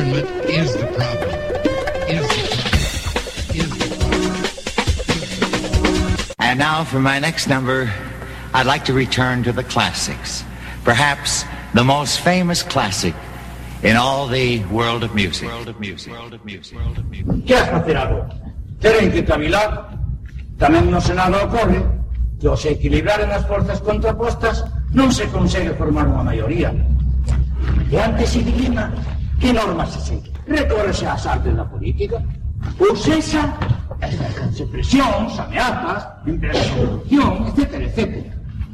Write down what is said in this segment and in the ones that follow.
Government is the problem. Is the problem. Is the problem. And now for my next number, I'd like to return to the classics. Perhaps the most famous classic in all the world of music. World of music. World of music. World of music. que has facer agora? Teren que cavilar. Tamén no Senado ocorre que ao se equilibraren as forzas contrapostas non se consegue formar unha maioría. E antes se dilima que normas se segue. Recórrese ás artes da política. Ou sexa, ejercense presións, ameazas, empresas de corrupción, etc, etc.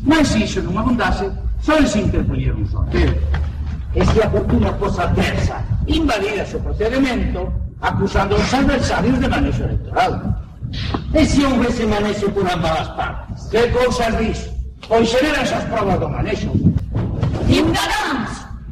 Mas iso non abundase, só se interponía un sorteo. E se a fortuna fosa adversa, invalidase o procedimento, acusando os adversarios de manexo electoral. E se houvese manexo por ambas as partes? Que cousas dis? Pois xeran esas provas do manexo. Ciudadanos,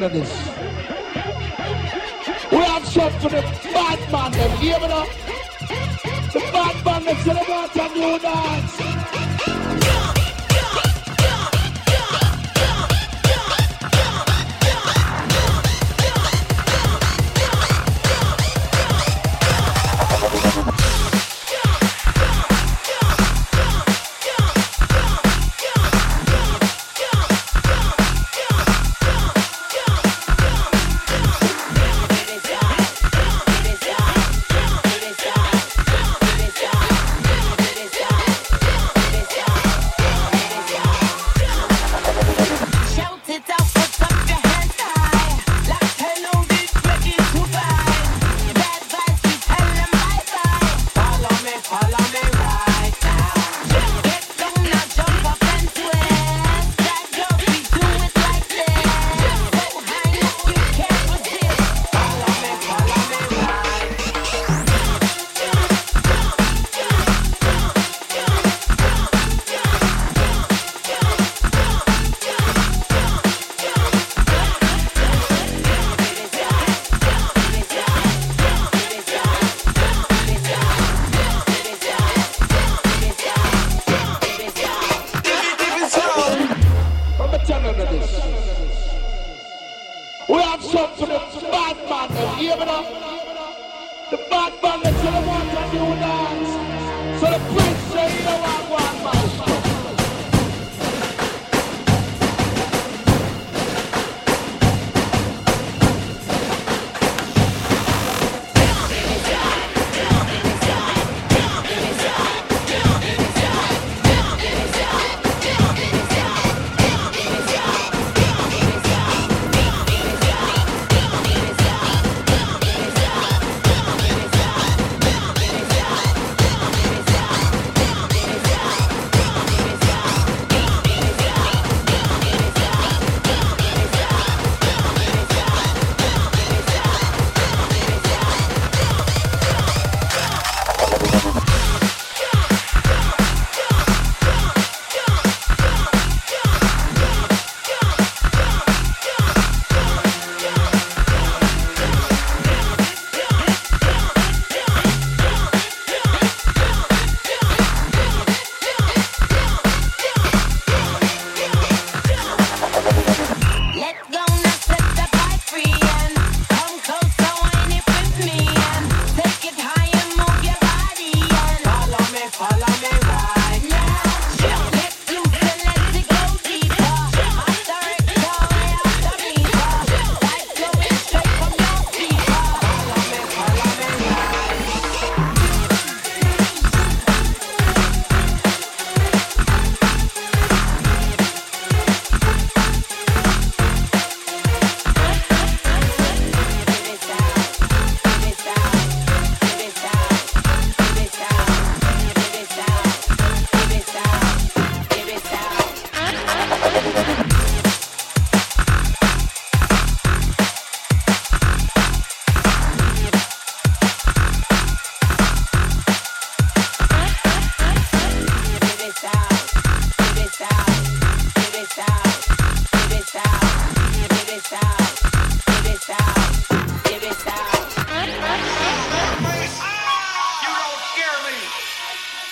We have shot for the bad man. them, hear me now? The bad man, say they want a new dance.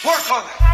Work on it.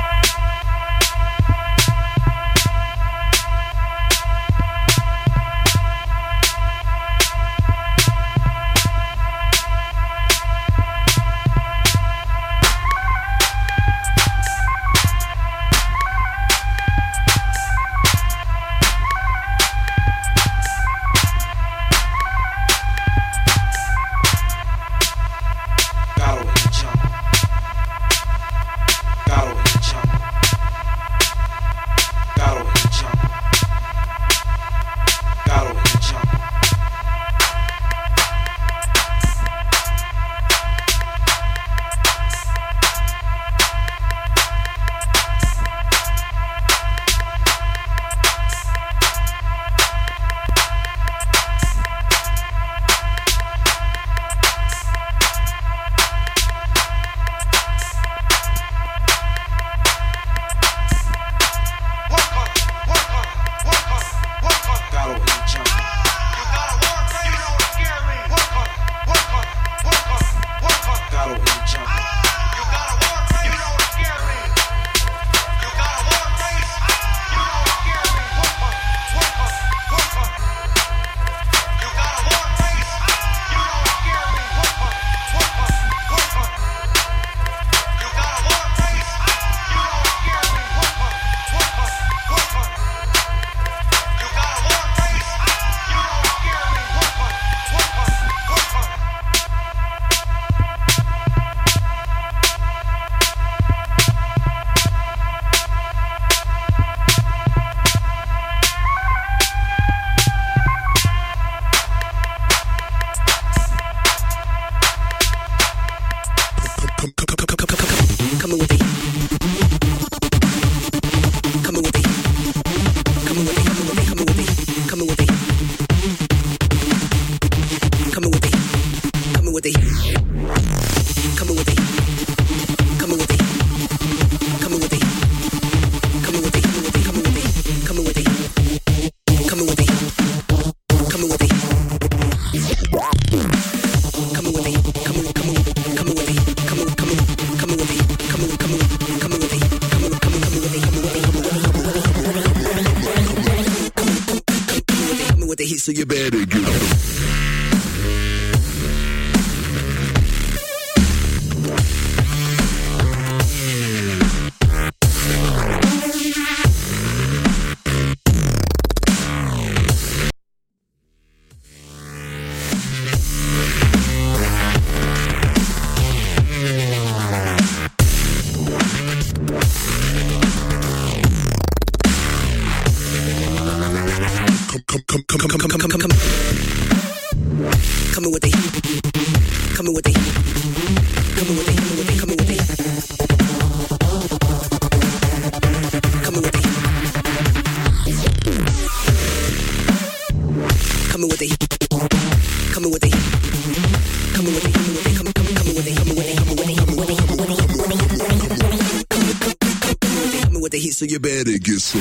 The heat, so you better get some.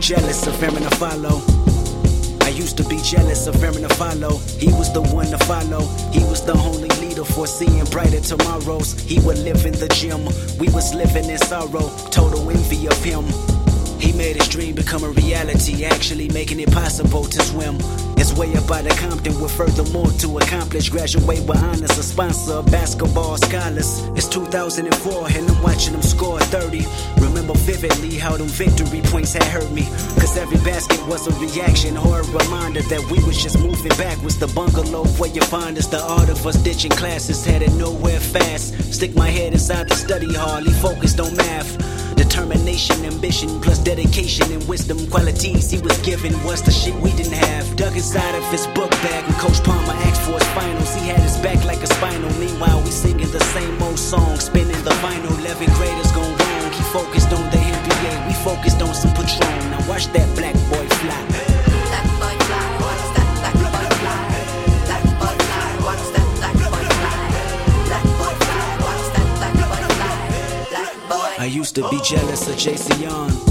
Jealous of Arron Afflalo. I used to be jealous of Arron Afflalo. He was the one to follow. He was the only leader foreseeing brighter tomorrows. He would live in the gym. We was living in sorrow. Total envy of him. He made his dream become a reality, actually making it possible to swim. It's way up out of Compton with furthermore to accomplish. Graduate with honors, a sponsor of basketball scholars. It's 2004 and I'm watching them score 30. Remember vividly how them victory points had hurt me. Cause every basket was a reaction or a reminder that we was just moving backwards. The bungalow where you find us, the art of us ditching classes, headed nowhere fast. Stick my head inside the study he focused on math. Determination, ambition, plus dedication and wisdom. Qualities he was given was the shit we didn't have. Dug of his book bag when Coach Palmer asked for his finals. He had his back like a spinal. Meanwhile, we singing the same old song, spinning the vinyl. 11 graders gone wrong. He focused on the NBA, we focused on some Patron. Now watch that black boy fly. Black boy fly, watch that black boy fly. Black boy fly, watch that black boy fly. Black boy fly, watch that black boy fly. Black boy. I used to be jealous of JC Young.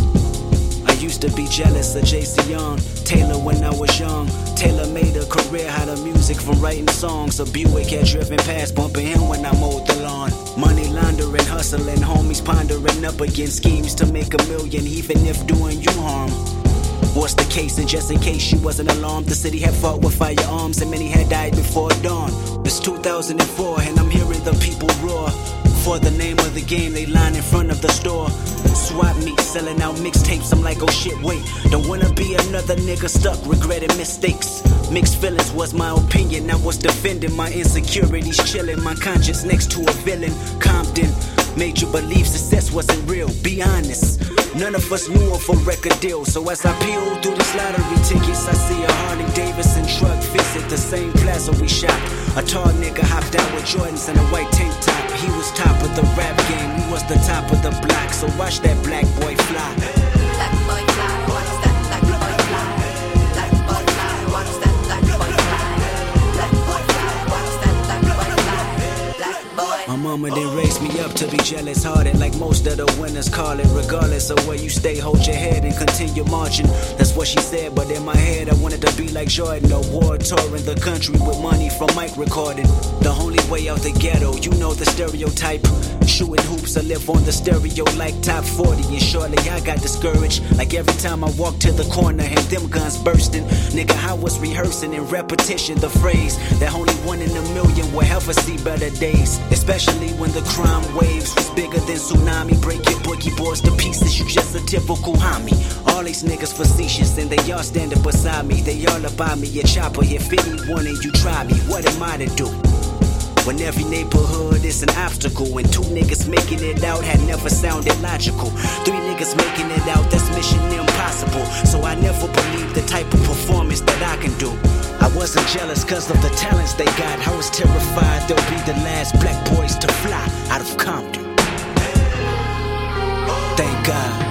Used to be jealous of JC Young. Taylor when I was young. Taylor made a career out of music from writing songs. A Buick had driven past, bumping him when I mowed the lawn. Money laundering, hustling, homies pondering up against schemes to make a million, even if doing you harm. What's the case? And just in case you wasn't alarmed, the city had fought with firearms and many had died before dawn. It's 2004 and I'm hearing the people roar. For the name of the game, they line in front of the store. Swap meet, selling out mixtapes. I'm like, oh shit, wait. Don't wanna be another nigga stuck regretting mistakes. Mixed feelings was my opinion. I was defending my insecurities, chilling my conscience next to a villain. Compton made you believe success wasn't real. Be honest. None of us knew of a record deal. So as I peel through these lottery tickets, I see a Harley Davidson truck visit the same plaza we shot. A tall nigga hopped out with Jordans and a white tank top. He was top of the rap game, we was the top of the block. So watch that black boy fly. Black boy fly, watch that black boy fly. Black boy fly, watch that black boy fly. Black boy fly, watch that black boy fly. Black boy. My mama didn't raise me up to be jealous hearted of the winners call it. Regardless of where you stay, hold your head and continue marching. That's what she said, but in my head I wanted to be like Jordan. A war touring the country with money from mic recording. The only way out the ghetto, you know the stereotype. Shooting hoops, I live on the stereo like top 40. And shortly I got discouraged. Like every time I walk to the corner and them guns bursting. Nigga, I was rehearsing in repetition the phrase that only one in a million will ever see better days. Especially when the crime waves was bigger than tsunami. Break your boogie boards to pieces, you just a typical homie. All these niggas facetious and they all standing beside me. They all about me, a chopper. If anyone and you try me, what am I to do? When every neighborhood is an obstacle and two niggas making it out had never sounded logical. Three niggas making it out, that's mission impossible. So I never believed the type of performance that I can do. I wasn't jealous cause of the talents they got. I was terrified they'll be the last black boys to fly out of Compton. Thank God.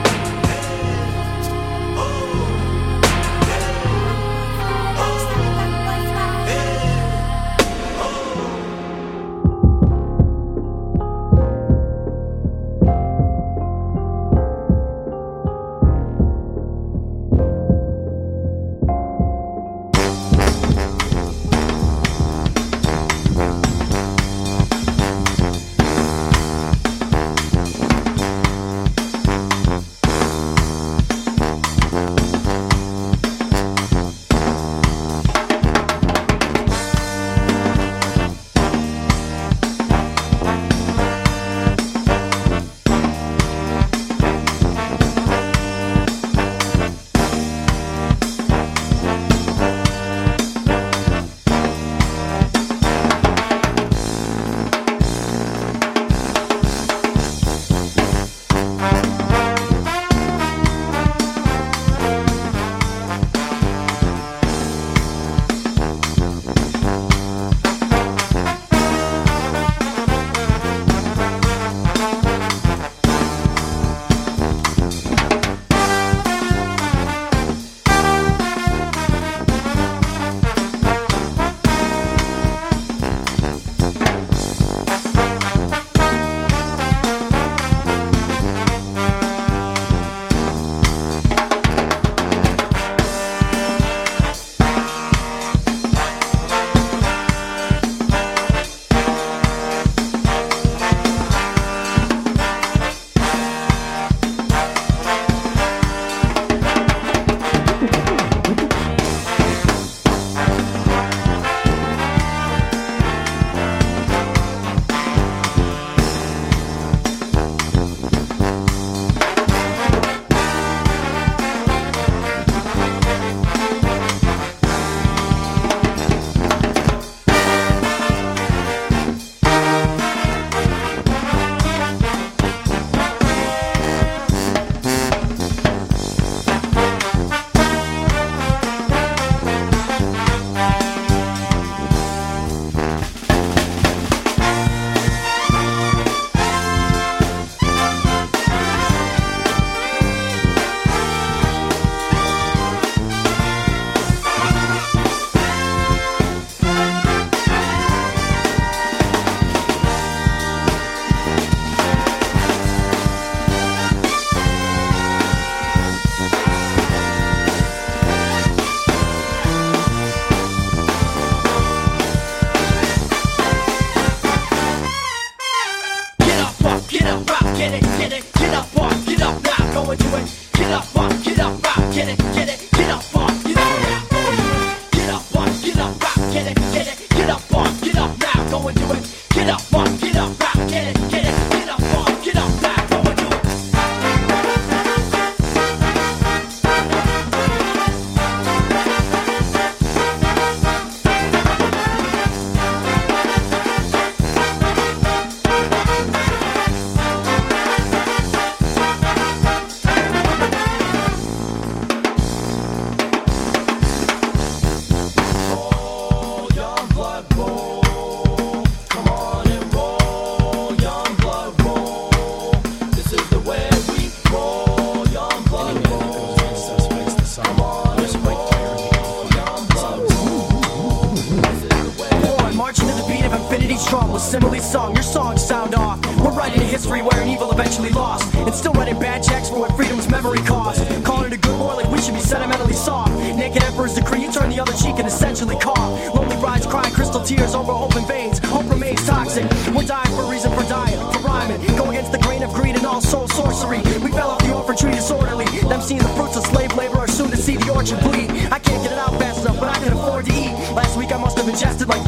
flowing veins. Hope remains toxic. We're dying for reason for dying, for rhyming. Go against the grain of greed and all soul sorcery. We fell off the orphan tree disorderly. Them seeing the fruits of slave labor are soon to see the orchard bleed. I can't get it out fast enough, but I can afford to eat. Last week I must have ingested like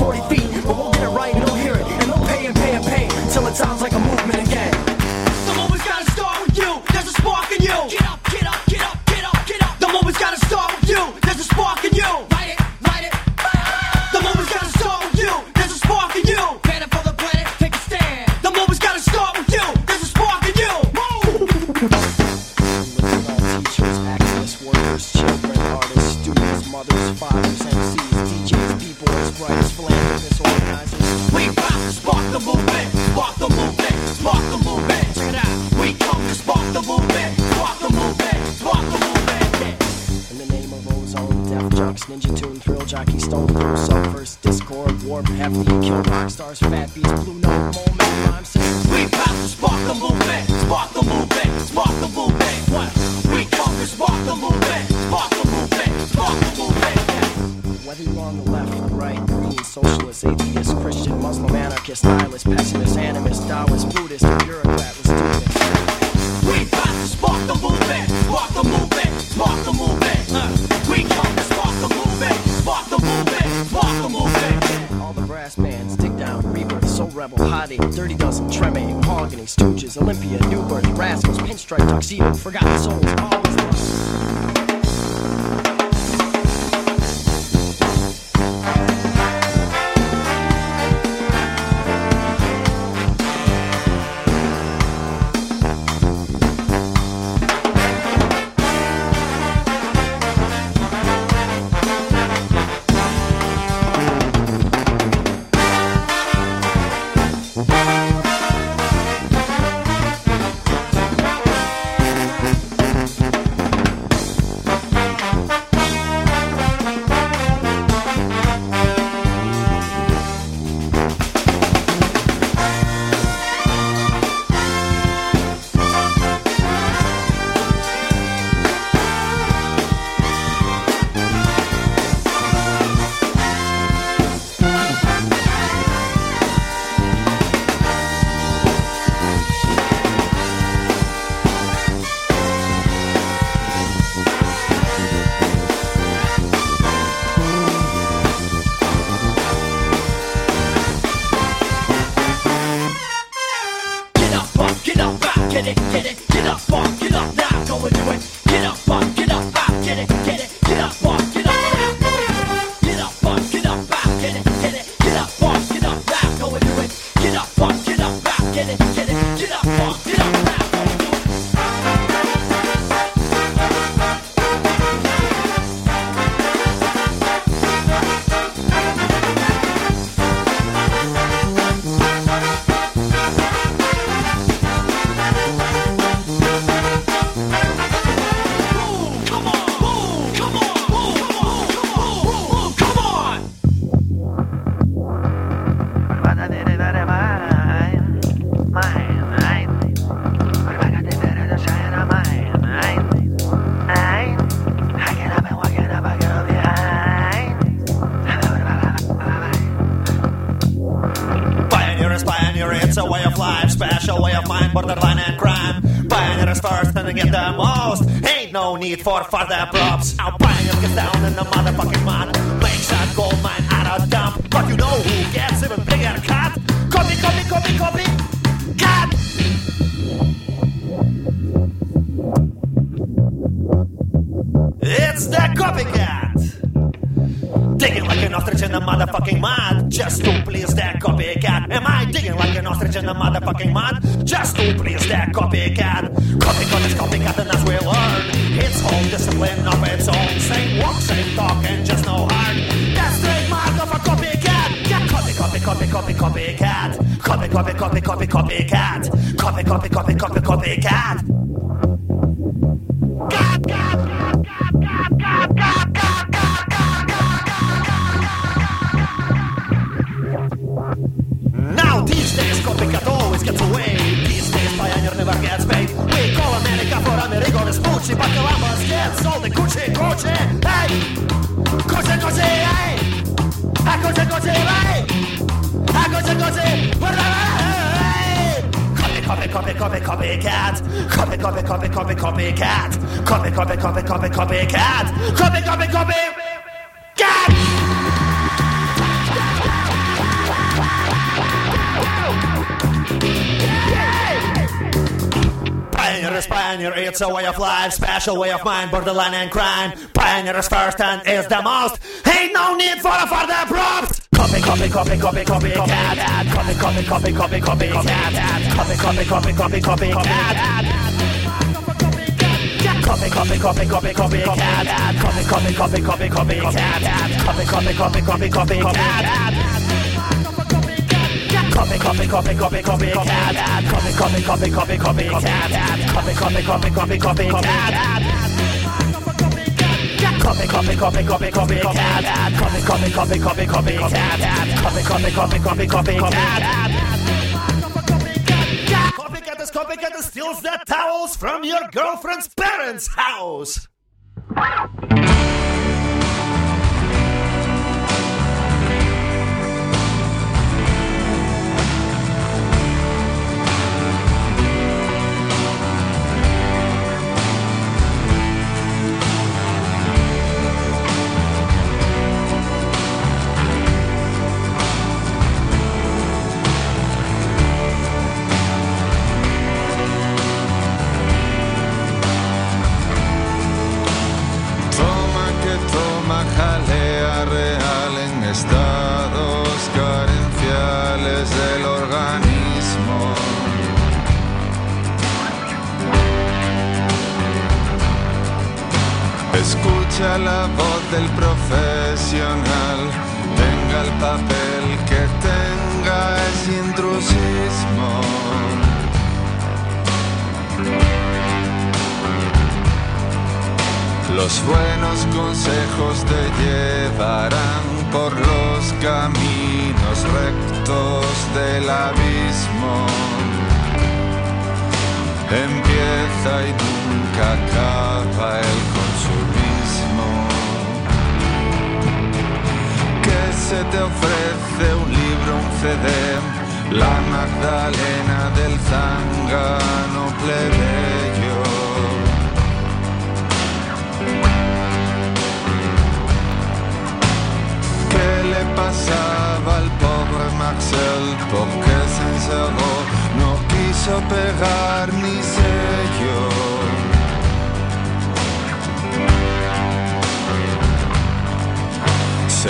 need for further props. Pioneer it's a way of life, special way of mind, borderline and crime. Pioneer is first and is the most. Ain't no need for for the props. Copy, copy, copy, copy, copy, cat. Copy, copy, copy, copy, copy, cat. Copy, copy, copy, copy, copy, cat. Copy, copy, copy, copy, copy, cat. Copy, copy, copy, copy, copy, cat. Copy, copy, copy, copy, copy, cat. Copy, copy, copy, copy, copy, cat. Copy, copy, copy, copy, copy, cat. Copy, copy, copy, copy, copy, cat. Copy, copy, copy, copy, copy, cat. Copy, copy, copy, copy, copy, cat. Copy, copy, copy, copy, copy, cat. Copycat copycat steals the towels from your girlfriend's parents' house. Escucha la voz del profesional, tenga el papel que tenga, es intrusismo. Los buenos consejos te llevarán por los caminos rectos del abismo. Empieza y nunca acaba el consumismo. Se te ofrece un libro, un CD, la Magdalena del zángano plebeyo. ¿Qué le pasaba al pobre Marcel? ¿Por qué se encerró? No quiso pegar ni sello.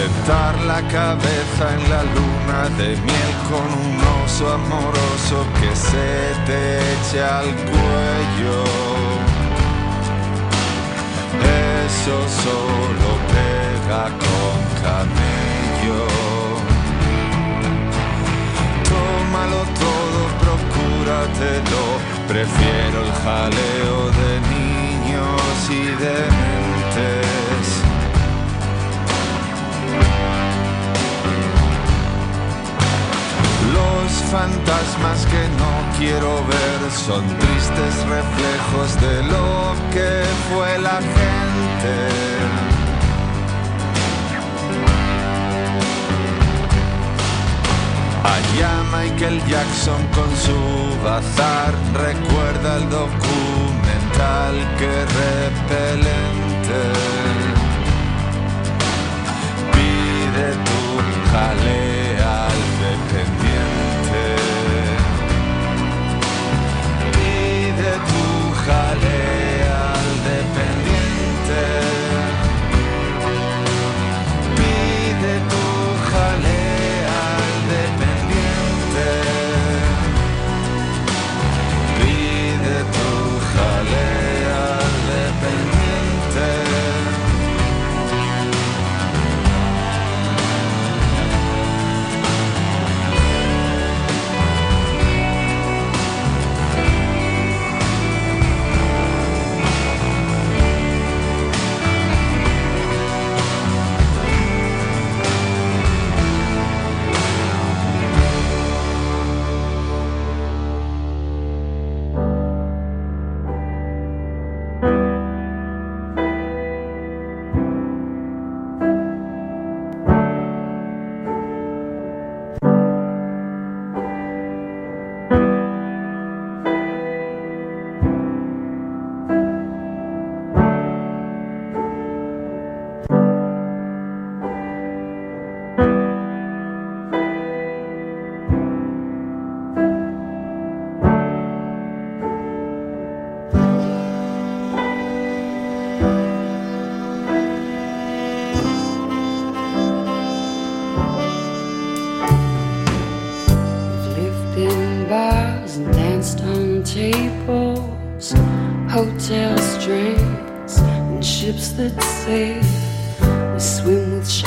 Sentar la cabeza en la luna de miel con un oso amoroso que se te echa al cuello. Eso solo pega con camello. Tómalo todo, procúratelo. Prefiero el jaleo de niños y de Los fantasmas que no quiero ver son tristes reflejos de lo que fue la gente. Allá Michael Jackson con su bazar recuerda el documental que repelente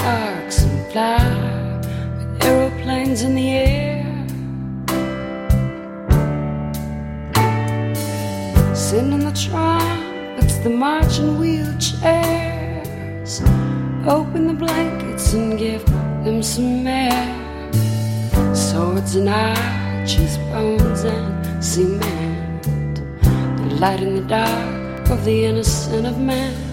sharks and fly with aeroplanes in the air. Sitting in the trumpets, the marching wheelchairs. Open the blankets and give them some air. Swords and arches, bones and cement. The light in the dark of the innocent of men.